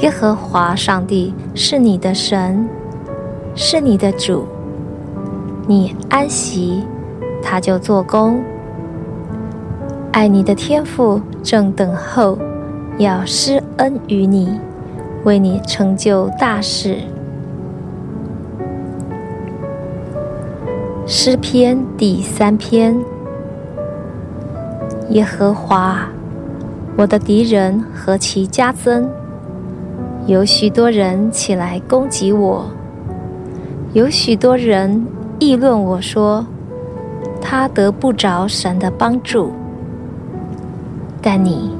耶和华上帝是你的神，是你的主。你安息，他就做工。爱你的天父正等候，要施恩于你，为你成就大事。诗篇第三篇：耶和华，我的敌人何其加增！有许多人起来攻击我，有许多人议论我说，他得不着神的帮助。但你，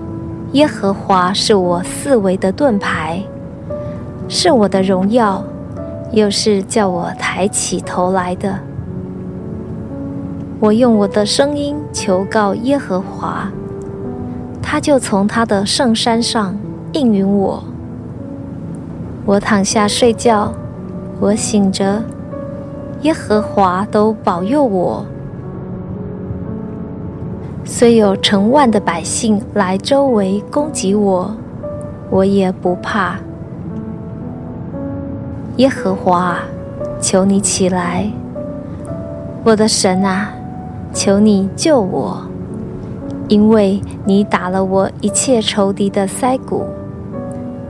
耶和华是我四围的盾牌，是我的荣耀，又是叫我抬起头来的。我用我的声音求告耶和华，他就从他的圣山上应允我。我躺下睡觉，我醒着，耶和华都保佑我。虽有成万的百姓来周围攻击我，我也不怕。耶和华，求你起来，我的神啊，求你救我，因为你打了我一切仇敌的腮骨。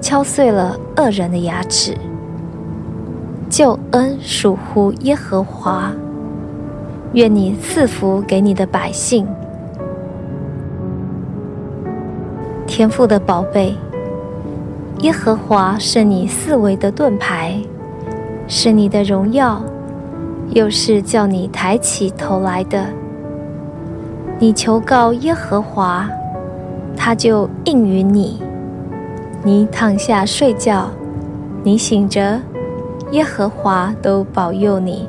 敲碎了恶人的牙齿。救恩属乎耶和华，愿你赐福给你的百姓。天赋的宝贝，耶和华是你四围的盾牌，是你的荣耀，又是叫你抬起头来的。你求告耶和华，他就应允你。你躺下睡觉，你醒着，耶和华都保佑你。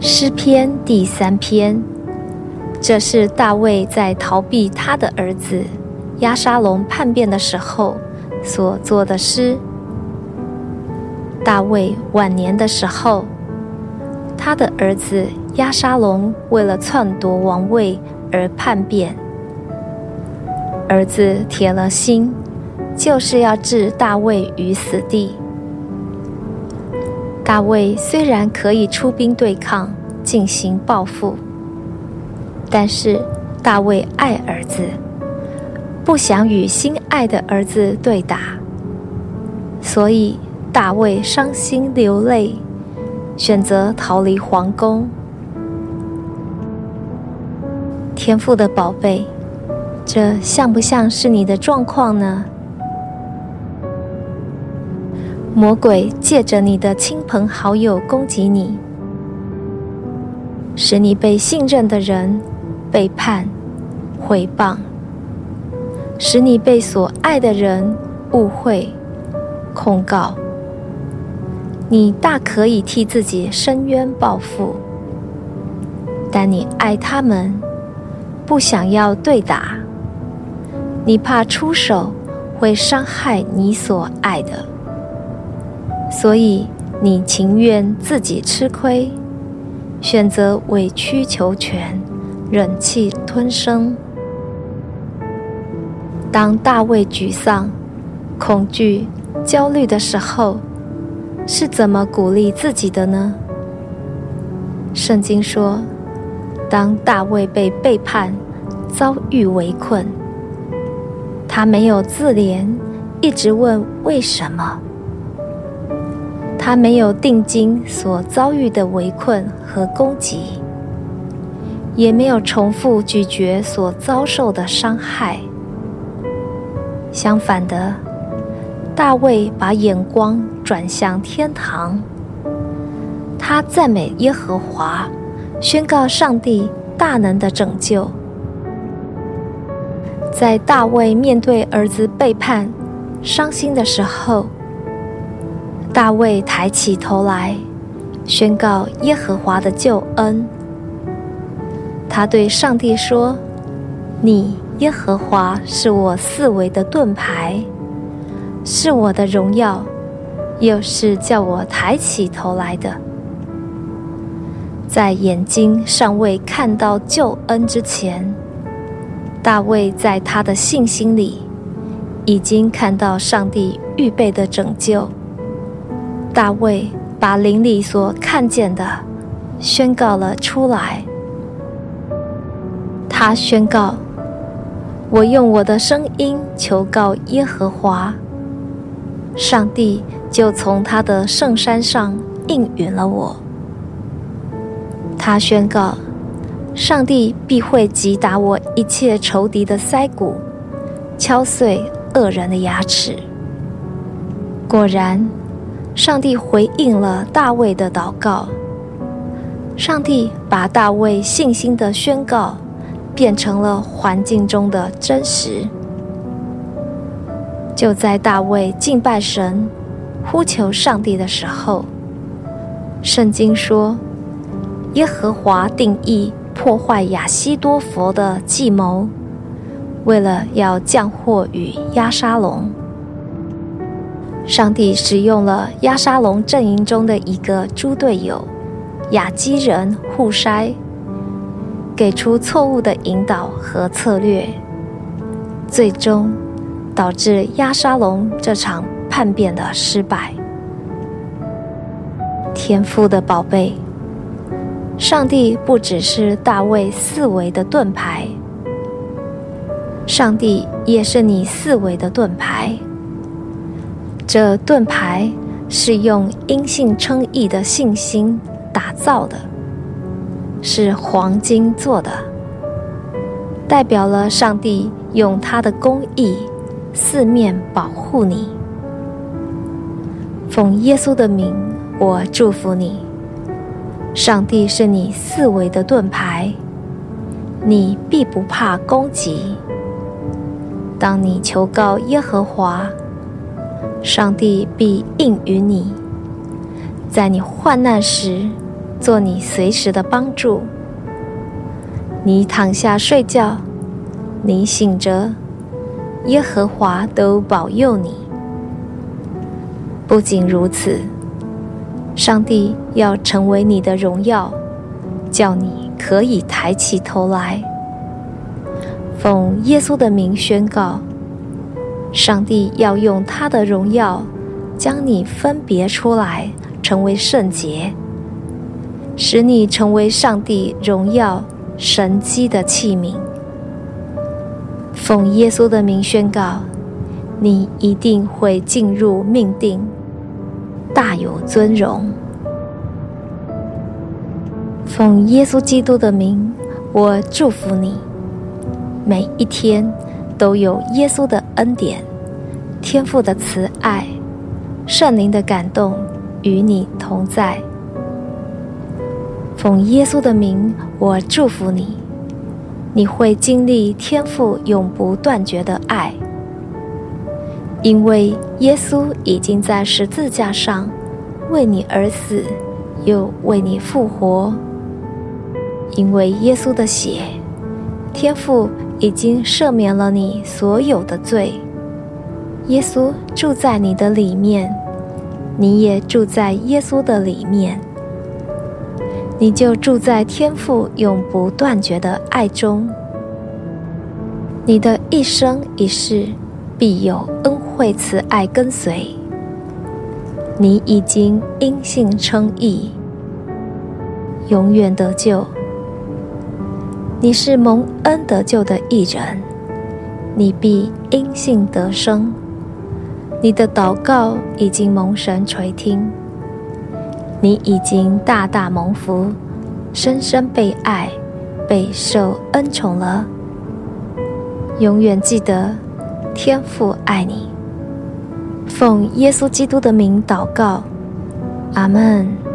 诗篇第三篇，这是大卫在逃避他的儿子押沙龙叛变的时候所做的诗。大卫晚年的时候，他的儿子押沙龙为了篡夺王位而叛变。儿子铁了心，就是要置大卫于死地。大卫虽然可以出兵对抗，进行报复，但是大卫爱儿子，不想与心爱的儿子对打，所以大卫伤心流泪，选择逃离皇宫。天父的宝贝。这像不像是你的状况呢？魔鬼借着你的亲朋好友攻击你，使你被信任的人背叛、毁谤，使你被所爱的人误会、控告。你大可以替自己伸冤报复，但你爱他们，不想要对打。你怕出手会伤害你所爱的，所以你情愿自己吃亏，选择委曲求全，忍气吞声。当大卫沮丧、恐惧、焦虑的时候，是怎么鼓励自己的呢？圣经说，当大卫被背叛、遭遇围困。他没有自怜，一直问为什么。他没有定睛所遭遇的围困和攻击，也没有重复咀嚼所遭受的伤害。相反的，大卫把眼光转向天堂，他赞美耶和华，宣告上帝大能的拯救。在大卫面对儿子背叛、伤心的时候，大卫抬起头来，宣告耶和华的救恩。他对上帝说：“你耶和华是我四围的盾牌，是我的荣耀，又是叫我抬起头来的。”在眼睛尚未看到救恩之前。大卫在他的信心里，已经看到上帝预备的拯救。大卫把灵里所看见的宣告了出来。他宣告：“我用我的声音求告耶和华，上帝就从他的圣山上应允了我。”他宣告。上帝必会击打我一切仇敌的腮骨，敲碎恶人的牙齿。果然，上帝回应了大卫的祷告。上帝把大卫信心的宣告变成了环境中的真实。就在大卫敬拜神、呼求上帝的时候，圣经说：“耶和华定义。”破坏亚西多佛的计谋，为了要降祸与押沙龙，上帝使用了押沙龙阵营中的一个猪队友亚基人户筛，给出错误的引导和策略，最终导致押沙龙这场叛变的失败。天赋的宝贝。上帝不只是大卫四维的盾牌，上帝也是你四维的盾牌。这盾牌是用因信称义的信心打造的，是黄金做的，代表了上帝用他的公义四面保护你。奉耶稣的名，我祝福你。上帝是你四围的盾牌，你必不怕攻击。当你求告耶和华，上帝必应允你，在你患难时做你随时的帮助。你躺下睡觉，你醒着，耶和华都保佑你。不仅如此。上帝要成为你的荣耀，叫你可以抬起头来。奉耶稣的名宣告：上帝要用他的荣耀将你分别出来，成为圣洁，使你成为上帝荣耀神迹的器皿。奉耶稣的名宣告：你一定会进入命定。大有尊荣。奉耶稣基督的名，我祝福你，每一天都有耶稣的恩典、天父的慈爱、圣灵的感动与你同在。奉耶稣的名，我祝福你，你会经历天父永不断绝的爱。因为耶稣已经在十字架上为你而死，又为你复活。因为耶稣的血，天父已经赦免了你所有的罪。耶稣住在你的里面，你也住在耶稣的里面，你就住在天父永不断绝的爱中。你的一生一世必有恩会慈爱跟随，你已经因信称义，永远得救。你是蒙恩得救的义人，你必因信得生。你的祷告已经蒙神垂听，你已经大大蒙福，深深被爱，备受恩宠了。永远记得，天父爱你。奉耶稣基督的名祷告，阿门。